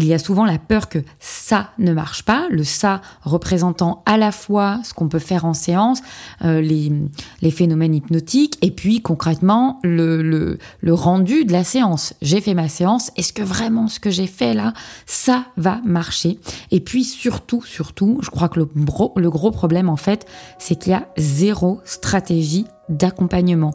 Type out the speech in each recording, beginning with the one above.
il y a souvent la peur que ça ne marche pas, le ça représentant à la fois ce qu'on peut faire en séance, euh, les, phénomènes hypnotiques, et puis concrètement le rendu de la séance. J'ai fait ma séance, est-ce que vraiment ce que j'ai fait là, ça va marcher? Et puis surtout, surtout, je crois que le, le gros problème en fait, c'est qu'il y a zéro stratégie d'accompagnement.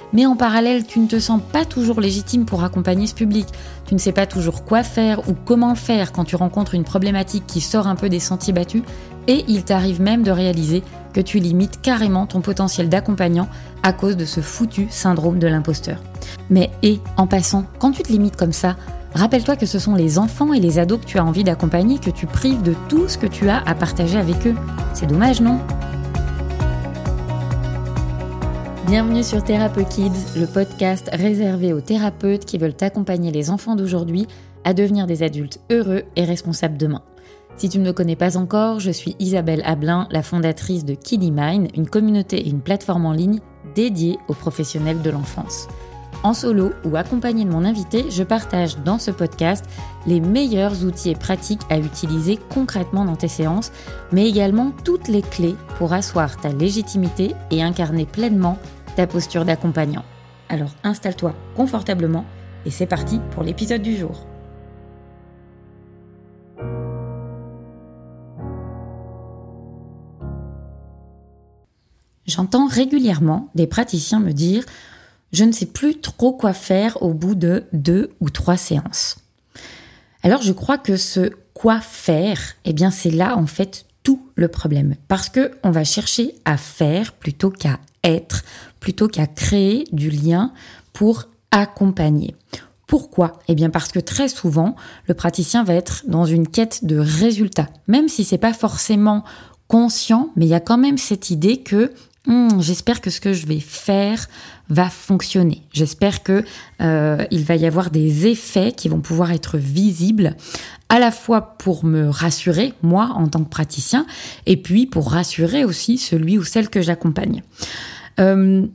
mais en parallèle tu ne te sens pas toujours légitime pour accompagner ce public, tu ne sais pas toujours quoi faire ou comment faire quand tu rencontres une problématique qui sort un peu des sentiers battus, et il t'arrive même de réaliser que tu limites carrément ton potentiel d'accompagnant à cause de ce foutu syndrome de l'imposteur. Mais et, en passant, quand tu te limites comme ça, Rappelle-toi que ce sont les enfants et les ados que tu as envie d'accompagner que tu prives de tout ce que tu as à partager avec eux. C'est dommage, non? Bienvenue sur Thérapeute Kids, le podcast réservé aux thérapeutes qui veulent accompagner les enfants d'aujourd'hui à devenir des adultes heureux et responsables demain. Si tu ne me connais pas encore, je suis Isabelle Ablin, la fondatrice de Kiddy Mind, une communauté et une plateforme en ligne dédiée aux professionnels de l'enfance. En solo ou accompagné de mon invité, je partage dans ce podcast les meilleurs outils et pratiques à utiliser concrètement dans tes séances, mais également toutes les clés pour asseoir ta légitimité et incarner pleinement ta posture d'accompagnant. Alors installe-toi confortablement et c'est parti pour l'épisode du jour. J'entends régulièrement des praticiens me dire je ne sais plus trop quoi faire au bout de deux ou trois séances. Alors je crois que ce quoi faire, eh bien c'est là en fait tout le problème parce que on va chercher à faire plutôt qu'à être, plutôt qu'à créer du lien pour accompagner. Pourquoi? Eh bien parce que très souvent, le praticien va être dans une quête de résultats, même si c'est pas forcément conscient, mais il y a quand même cette idée que Hmm, j'espère que ce que je vais faire va fonctionner. J'espère que euh, il va y avoir des effets qui vont pouvoir être visibles à la fois pour me rassurer moi en tant que praticien et puis pour rassurer aussi celui ou celle que j'accompagne. Euh,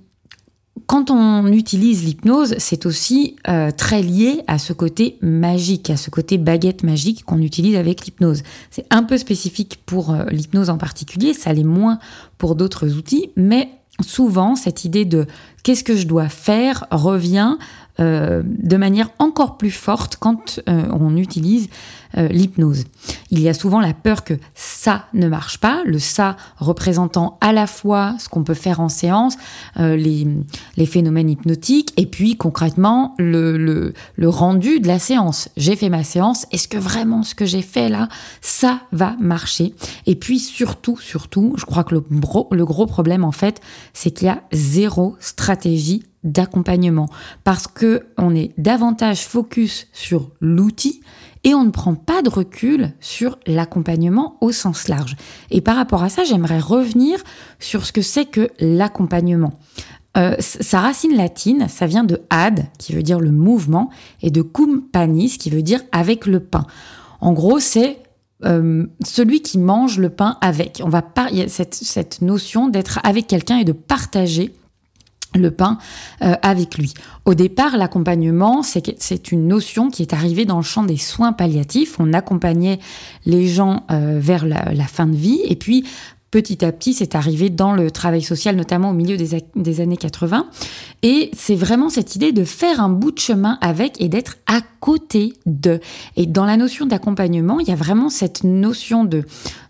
quand on utilise l'hypnose, c'est aussi euh, très lié à ce côté magique, à ce côté baguette magique qu'on utilise avec l'hypnose. C'est un peu spécifique pour euh, l'hypnose en particulier, ça l'est moins pour d'autres outils, mais souvent cette idée de qu'est-ce que je dois faire revient de manière encore plus forte quand on utilise euh, l'hypnose. Il y a souvent la peur que ça ne marche pas, le ça représentant à la fois ce qu'on peut faire en séance, les, les, phénomènes hypnotiques, et puis concrètement le, rendu de la séance. J'ai fait ma séance, est-ce que vraiment ce que j'ai fait là, ça va marcher? Et puis surtout, surtout, je crois que le, le gros problème en fait, c'est qu'il y a zéro stratégie d'accompagnement parce que on est davantage focus sur l'outil et on ne prend pas de recul sur l'accompagnement au sens large. Et par rapport à ça, j'aimerais revenir sur ce que c'est que l'accompagnement. Euh, sa racine latine, ça vient de ad, qui veut dire le mouvement, et de cum panis, qui veut dire avec le pain. En gros, c'est euh, celui qui mange le pain avec. On va cette, cette notion d'être avec quelqu'un et de partager le pain euh, avec lui. Au départ, l'accompagnement, c'est une notion qui est arrivée dans le champ des soins palliatifs. On accompagnait les gens euh, vers la, fin de vie et puis petit à petit, c'est arrivé dans le travail social, notamment au milieu des, années 80. Et c'est vraiment cette idée de faire un bout de chemin avec et d'être à côté de. Et dans la notion d'accompagnement, il y a vraiment cette notion de,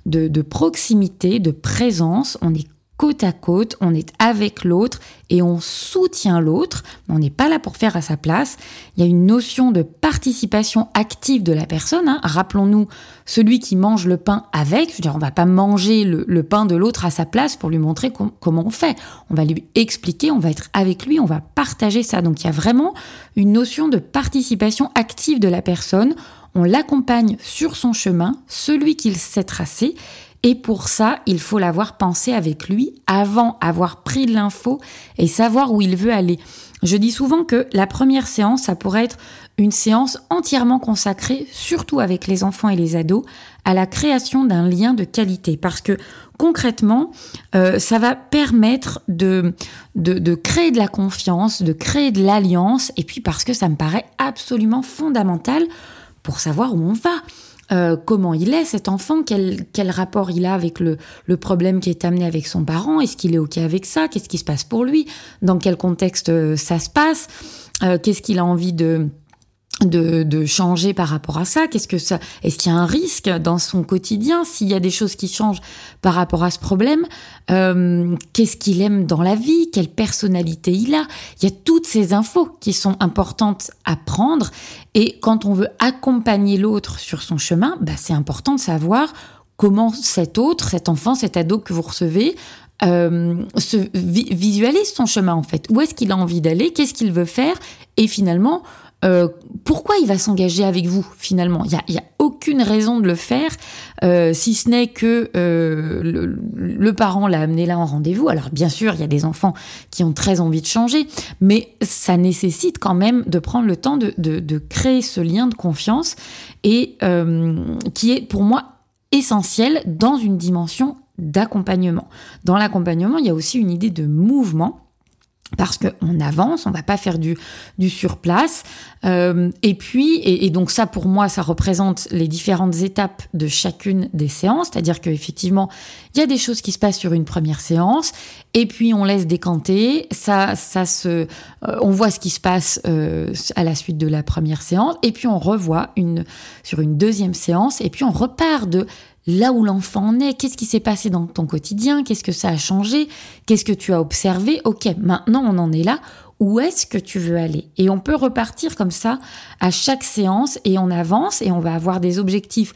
de, de proximité, de présence. On est côte à côte, on est avec l'autre et on soutient l'autre. On n'est pas là pour faire à sa place. Il y a une notion de participation active de la personne. Hein. Rappelons-nous, celui qui mange le pain avec, je veux dire, on va pas manger le, pain de l'autre à sa place pour lui montrer comment on fait. On va lui expliquer, on va être avec lui, on va partager ça. Donc il y a vraiment une notion de participation active de la personne. On l'accompagne sur son chemin, celui qu'il s'est tracé, et pour ça, il faut l'avoir pensé avec lui avant avoir pris l'info et savoir où il veut aller. Je dis souvent que la première séance, ça pourrait être une séance entièrement consacrée, surtout avec les enfants et les ados, à la création d'un lien de qualité. Parce que concrètement, euh, ça va permettre de, de, de, créer de la confiance, de créer de l'alliance, et puis parce que ça me paraît absolument fondamental pour savoir où on va. Euh, comment il est cet enfant, quel, quel rapport il a avec le, le, problème qui est amené avec son parent, est-ce qu'il est OK avec ça, qu'est-ce qui se passe pour lui, dans quel contexte euh, ça se passe, euh, qu'est-ce qu'il a envie de de, de, changer par rapport à ça? Qu'est-ce que ça Est-ce qu'il y a un risque dans son quotidien? S'il y a des choses qui changent par rapport à ce problème, euh, qu'est-ce qu'il aime dans la vie? Quelle personnalité il a? Il y a toutes ces infos qui sont importantes à prendre. Et quand on veut accompagner l'autre sur son chemin, bah, c'est important de savoir comment cet autre, cet enfant, cet ado que vous recevez, euh, se visualise son chemin en fait. Où est-ce qu'il a envie d'aller? Qu'est-ce qu'il veut faire? Et finalement, euh, pourquoi il va s'engager avec vous finalement? Il n'y a, aucune raison de le faire, euh, si ce n'est que euh, le, parent l'a amené là en rendez-vous. Alors bien sûr, il y a des enfants qui ont très envie de changer, mais ça nécessite quand même de prendre le temps de, de créer ce lien de confiance et qui est pour moi essentiel dans une dimension d'accompagnement. Dans l'accompagnement, il y a aussi une idée de mouvement parce qu'on avance, on va pas faire du, du surplace. Euh, et puis, et, donc ça pour moi, ça représente les différentes étapes de chacune des séances, c'est-à-dire qu'effectivement, il y a des choses qui se passent sur une première séance, et puis on laisse décanter, ça, ça se, euh, on voit ce qui se passe euh, à la suite de la première séance, et puis on revoit une sur une deuxième séance, et puis on repart de là où l'enfant en est, qu'est-ce qui s'est passé dans ton quotidien, qu'est-ce que ça a changé, qu'est-ce que tu as observé, ok, maintenant on en est là, où est-ce que tu veux aller? Et on peut repartir comme ça à chaque séance et on avance et on va avoir des objectifs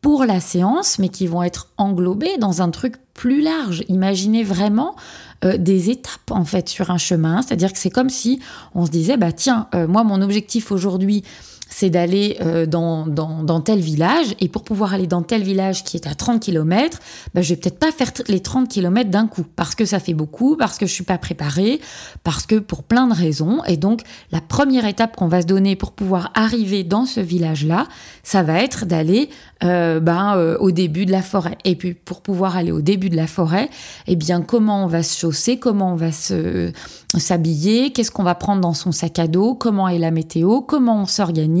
pour la séance, mais qui vont être englobés dans un truc plus large. Imaginez vraiment euh, des étapes en fait sur un chemin, c'est-à-dire que c'est comme si on se disait bah tiens, euh, moi mon objectif aujourd'hui c'est d'aller euh, dans, dans, tel village. Et pour pouvoir aller dans tel village qui est à 30 km, bah, je vais peut-être pas faire les 30 km d'un coup, parce que ça fait beaucoup, parce que je suis pas préparée, parce que pour plein de raisons. Et donc, la première étape qu'on va se donner pour pouvoir arriver dans ce village-là, ça va être d'aller euh, ben, euh, au début de la forêt. Et puis, pour pouvoir aller au début de la forêt, eh bien, comment on va se chausser, comment on va se s'habiller, qu'est-ce qu'on va prendre dans son sac à dos, comment est la météo, comment on s'organise,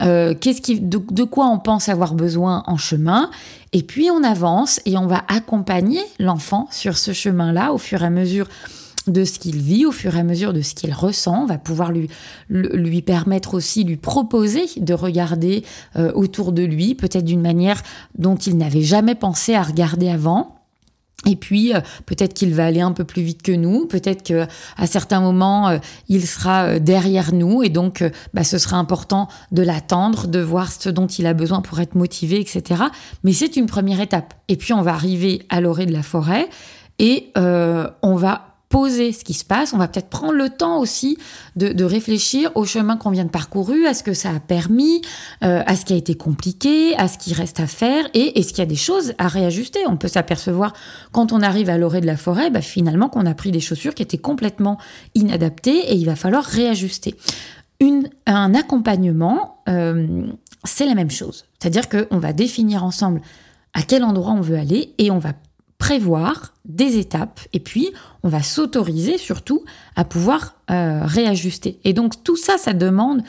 euh, qu'est-ce qui, de, quoi on pense avoir besoin en chemin. Et puis on avance et on va accompagner l'enfant sur ce chemin-là au fur et à mesure de ce qu'il vit, au fur et à mesure de ce qu'il ressent. On va pouvoir lui, lui permettre aussi, lui proposer de regarder euh, autour de lui, peut-être d'une manière dont il n'avait jamais pensé à regarder avant. Et puis euh, peut-être qu'il va aller un peu plus vite que nous, peut-être que à certains moments euh, il sera euh, derrière nous et donc bah, ce sera important de l'attendre, de voir ce dont il a besoin pour être motivé, etc. Mais c'est une première étape. Et puis on va arriver à l'orée de la forêt et on va poser ce qui se passe. On va peut-être prendre le temps aussi de, réfléchir au chemin qu'on vient de parcourir, à ce que ça a permis, euh, à ce qui a été compliqué, à ce qui reste à faire et est-ce qu'il y a des choses à réajuster. On peut s'apercevoir quand on arrive à l'orée de la forêt, bah, finalement qu'on a pris des chaussures qui étaient complètement inadaptées et il va falloir réajuster. Un accompagnement, euh, c'est la même chose. C'est-à-dire qu'on va définir ensemble à quel endroit on veut aller et on va prévoir des étapes et puis on va s'autoriser surtout à pouvoir euh, réajuster. Et donc tout ça, ça demande,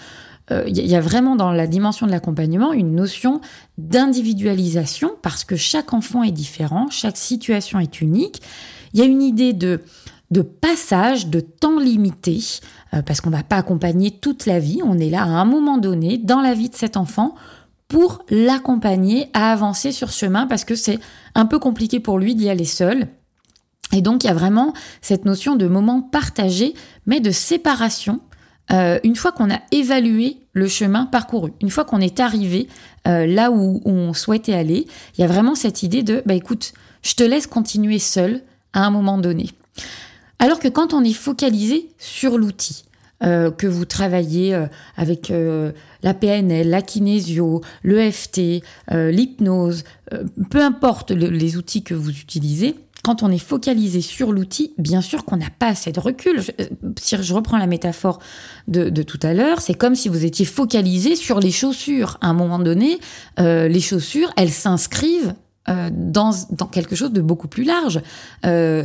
il euh, y a vraiment dans la dimension de l'accompagnement une notion d'individualisation parce que chaque enfant est différent, chaque situation est unique. Il y a une idée de, de passage, de temps limité, euh, parce qu'on ne va pas accompagner toute la vie, on est là à un moment donné dans la vie de cet enfant pour l'accompagner à avancer sur ce chemin parce que c'est un peu compliqué pour lui d'y aller seul. Et donc, il y a vraiment cette notion de moment partagé, mais de séparation. Euh, une fois qu'on a évalué le chemin parcouru, une fois qu'on est arrivé euh, là où, on souhaitait aller, il y a vraiment cette idée de, bah écoute, je te laisse continuer seul à un moment donné. Alors que quand on est focalisé sur l'outil, euh, que vous travaillez avec la PNL, la kinésio, l'EFT, l'hypnose, peu importe les outils que vous utilisez, quand on est focalisé sur l'outil, bien sûr qu'on n'a pas assez de recul. Euh, si je reprends la métaphore de, tout à l'heure, c'est comme si vous étiez focalisé sur les chaussures. À un moment donné, euh, les chaussures, elles s'inscrivent euh, dans, dans, quelque chose de beaucoup plus large.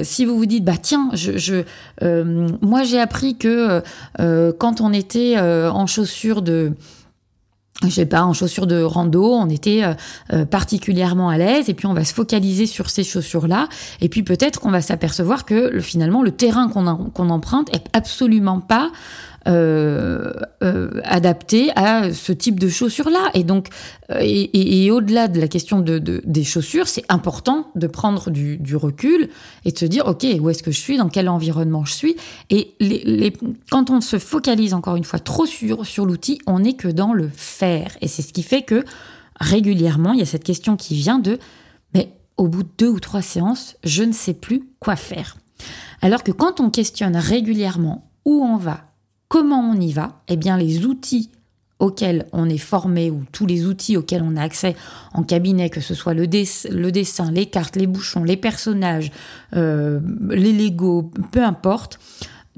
si vous vous dites, bah tiens, je, je moi j'ai appris que quand on était en chaussures de je sais pas, en chaussures de rando, on était euh, euh, particulièrement à l'aise, et puis on va se focaliser sur ces chaussures-là, et puis peut-être qu'on va s'apercevoir que finalement le terrain qu'on emprunte est absolument pas euh, euh, adapté à ce type de chaussures-là. Et donc, euh, et, au-delà de la question de, des chaussures, c'est important de prendre du, recul et de se dire, OK, où est-ce que je suis, dans quel environnement je suis. Et quand on se focalise encore une fois trop sur, sur l'outil, on n'est que dans le faire. Et c'est ce qui fait que régulièrement, il y a cette question qui vient de, mais au bout de deux ou trois séances, je ne sais plus quoi faire. Alors que quand on questionne régulièrement où on va, Comment on y va Eh bien, les outils auxquels on est formé ou tous les outils auxquels on a accès en cabinet, que ce soit le, dessin, les cartes, les bouchons, les personnages, euh, les Lego, peu importe,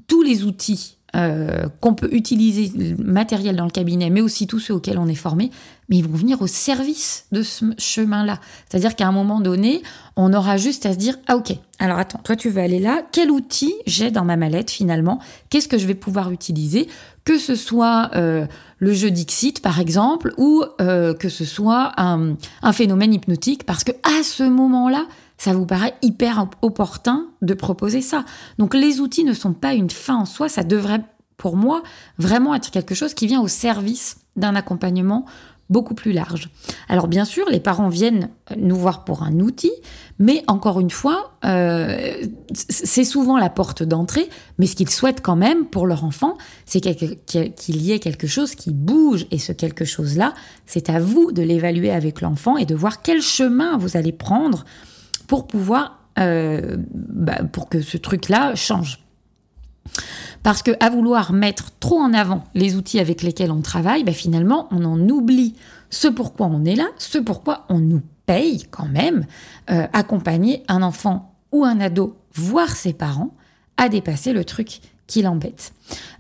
tous les outils euh, qu'on peut utiliser, matériel dans le cabinet, mais aussi tous ceux auxquels on est formé, mais ils vont venir au service de ce chemin-là. C'est-à-dire qu'à un moment donné, on aura juste à se dire, ah ok, alors attends, toi tu veux aller là, quel outil j'ai dans ma mallette finalement? Qu'est-ce que je vais pouvoir utiliser? Que ce soit euh, le jeu Dixit par exemple, ou euh, que ce soit un, un phénomène hypnotique, parce que à ce moment-là, ça vous paraît hyper opportun de proposer ça. Donc les outils ne sont pas une fin en soi, ça devrait pour moi vraiment être quelque chose qui vient au service d'un accompagnement beaucoup plus large. Alors bien sûr, les parents viennent nous voir pour un outil, mais encore une fois, euh, c'est souvent la porte d'entrée, mais ce qu'ils souhaitent quand même pour leur enfant, c'est qu'il y ait quelque chose qui bouge, et ce quelque chose-là, c'est à vous de l'évaluer avec l'enfant et de voir quel chemin vous allez prendre pour pouvoir, euh, bah, pour que ce truc-là change. Parce que à vouloir mettre trop en avant les outils avec lesquels on travaille, bah, finalement, on en oublie ce pourquoi on est là, ce pourquoi on nous paye quand même, euh, accompagner un enfant ou un ado, voire ses parents, à dépasser le truc qui l'embête.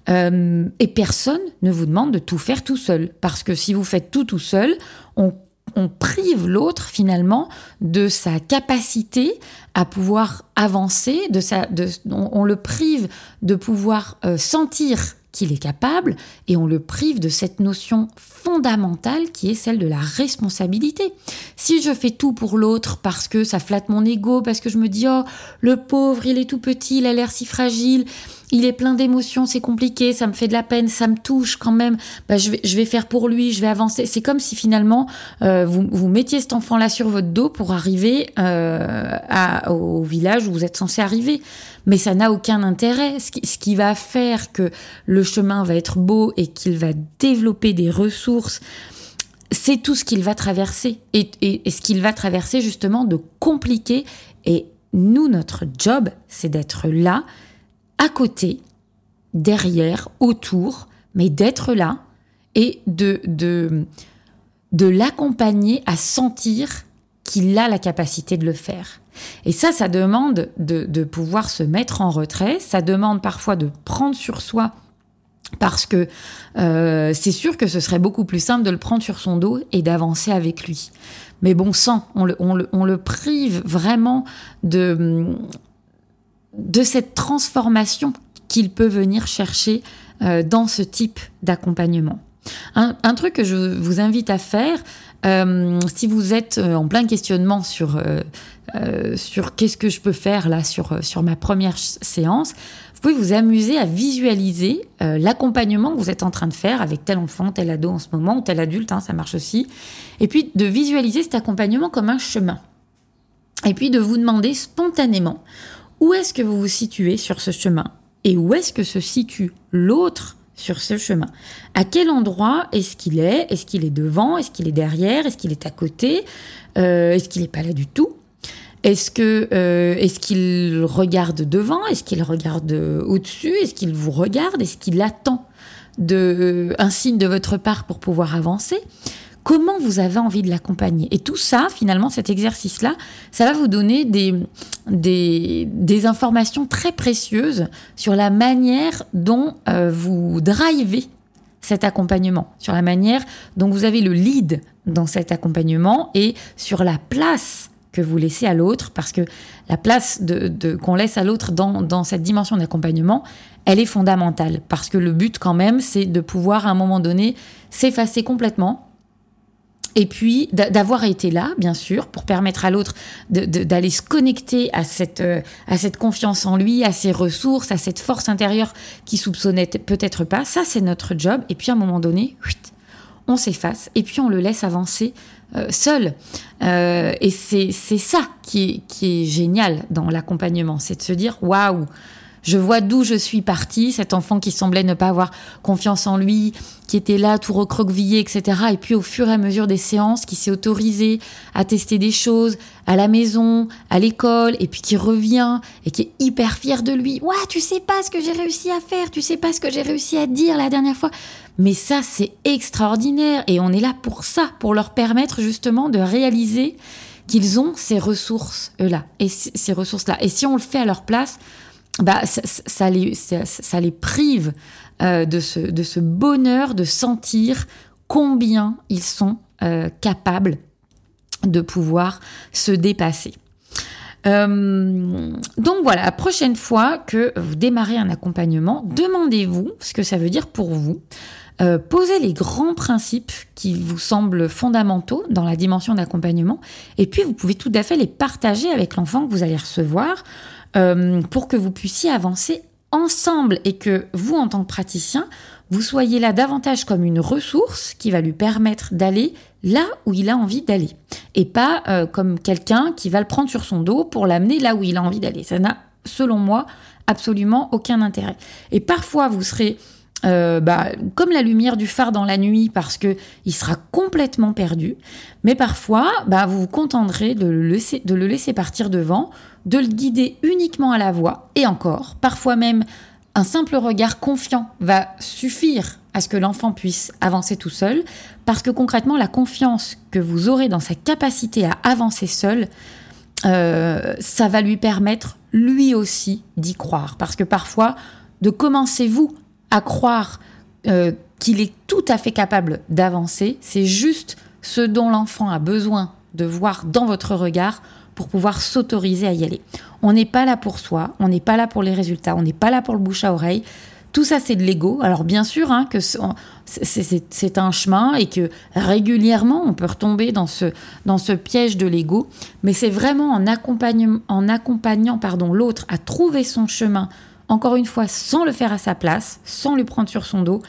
Euh, et personne ne vous demande de tout faire tout seul, parce que si vous faites tout tout seul, on on prive l'autre finalement de sa capacité à pouvoir avancer, de sa, de, on, le prive de pouvoir euh, sentir qu'il est capable et on le prive de cette notion fondamentale qui est celle de la responsabilité. Si je fais tout pour l'autre parce que ça flatte mon ego, parce que je me dis oh le pauvre il est tout petit, il a l'air si fragile, il est plein d'émotions, c'est compliqué, ça me fait de la peine, ça me touche quand même, bah, je, vais, je vais faire pour lui, je vais avancer. C'est comme si finalement euh, vous, vous mettiez cet enfant-là sur votre dos pour arriver euh, à, au village où vous êtes censé arriver. Mais ça n'a aucun intérêt. Ce qui, ce qui va faire que le chemin va être beau et qu'il va développer des ressources, c'est tout ce qu'il va traverser. Et, et, et ce qu'il va traverser justement de compliqué. Et nous, notre job, c'est d'être là à côté, derrière, autour, mais d'être là et de, de, de l'accompagner à sentir qu'il a la capacité de le faire. Et ça, ça demande de, pouvoir se mettre en retrait, ça demande parfois de prendre sur soi, parce que euh, c'est sûr que ce serait beaucoup plus simple de le prendre sur son dos et d'avancer avec lui. Mais bon sang, on le prive vraiment de, de cette transformation qu'il peut venir chercher euh, dans ce type d'accompagnement. Un, truc que je vous invite à faire, euh, si vous êtes euh, en plein questionnement sur, sur qu'est-ce que je peux faire là sur, sur ma première séance, vous pouvez vous amuser à visualiser l'accompagnement que vous êtes en train de faire avec tel enfant, tel ado en ce moment, ou tel adulte, hein, ça marche aussi. Et puis de visualiser cet accompagnement comme un chemin. Et puis de vous demander spontanément où est-ce que vous vous situez sur ce chemin et où est-ce que se situe l'autre sur ce chemin? À quel endroit est-ce qu'il est? Est-ce qu'il est devant? Est-ce qu'il est derrière? Est-ce qu'il est à côté? Euh, Est-ce qu'il n'est pas là du tout? Euh, est-ce qu'il regarde devant? Est-ce qu'il regarde au-dessus? Est-ce qu'il vous regarde? Est-ce qu'il attend un signe de votre part pour pouvoir avancer? Comment vous avez envie de l'accompagner? Et tout ça, finalement, cet exercice-là, ça va vous donner des, informations très précieuses sur la manière dont euh, vous drivez cet accompagnement, sur la manière dont vous avez le lead dans cet accompagnement et sur la place que vous laissez à l'autre, parce que la place qu'on laisse à l'autre dans, dans cette dimension d'accompagnement, elle est fondamentale, parce que le but quand même, c'est de pouvoir à un moment donné s'effacer complètement et puis d'avoir été là, bien sûr, pour permettre à l'autre d'aller se connecter à cette, euh, à cette confiance en lui, à ses ressources, à cette force intérieure qui soupçonnait peut-être pas. Ça, c'est notre job. Et puis à un moment donné, on s'efface et puis on le laisse avancer euh, seul. Euh, et c'est ça qui est, qui est génial dans l'accompagnement, c'est de se dire waouh je vois d'où je suis partie, cet enfant qui semblait ne pas avoir confiance en lui, qui était là tout recroquevillé, etc. Et puis au fur et à mesure des séances, qui s'est autorisé à tester des choses à la maison, à l'école, et puis qui revient et qui est hyper fier de lui. Ouais, tu sais pas ce que j'ai réussi à faire, tu sais pas ce que j'ai réussi à dire la dernière fois. Mais ça, c'est extraordinaire et on est là pour ça, pour leur permettre justement de réaliser qu'ils ont ces ressources là et ces ressources là. Et si on le fait à leur place, bah, ça, les, ça, les, prive euh, de, ce, de, ce, bonheur de sentir combien ils sont euh, capables de pouvoir se dépasser. Euh, donc voilà, la prochaine fois que vous démarrez un accompagnement, demandez-vous ce que ça veut dire pour vous. posez les grands principes qui vous semblent fondamentaux dans la dimension d'accompagnement, et puis vous pouvez tout à fait les partager avec l'enfant que vous allez recevoir. Euh, pour que vous puissiez avancer ensemble et que vous, en tant que praticien, vous soyez là davantage comme une ressource qui va lui permettre d'aller là où il a envie d'aller et pas euh, comme quelqu'un qui va le prendre sur son dos pour l'amener là où il a envie d'aller. Ça n'a, selon moi, absolument aucun intérêt. Et parfois, vous serez euh, bah, comme la lumière du phare dans la nuit parce que il sera complètement perdu. Mais parfois, bah, vous vous contenterez de le, laisser, de le laisser partir devant, de le guider uniquement à la voix. Et encore, parfois même, un simple regard confiant va suffire à ce que l'enfant puisse avancer tout seul, parce que concrètement, la confiance que vous aurez dans sa capacité à avancer seul, euh, ça va lui permettre lui aussi d'y croire. Parce que parfois, de commencer vous à croire euh, qu'il est tout à fait capable d'avancer. C'est juste ce dont l'enfant a besoin de voir dans votre regard pour pouvoir s'autoriser à y aller. On n'est pas là pour soi, on n'est pas là pour les résultats, on n'est pas là pour le bouche à oreille. Tout ça, c'est de l'ego. Alors bien sûr hein, que c'est un chemin et que régulièrement, on peut retomber dans ce, dans ce piège de l'ego, mais c'est vraiment en accompagnant, en accompagnant pardon, l'autre à trouver son chemin encore une fois sans le faire à sa place, sans lui prendre sur son dos,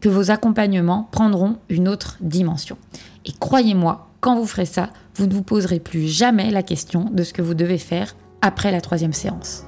que vos accompagnements prendront une autre dimension. Et croyez-moi, quand vous ferez ça, vous ne vous poserez plus jamais la question de ce que vous devez faire après la troisième séance.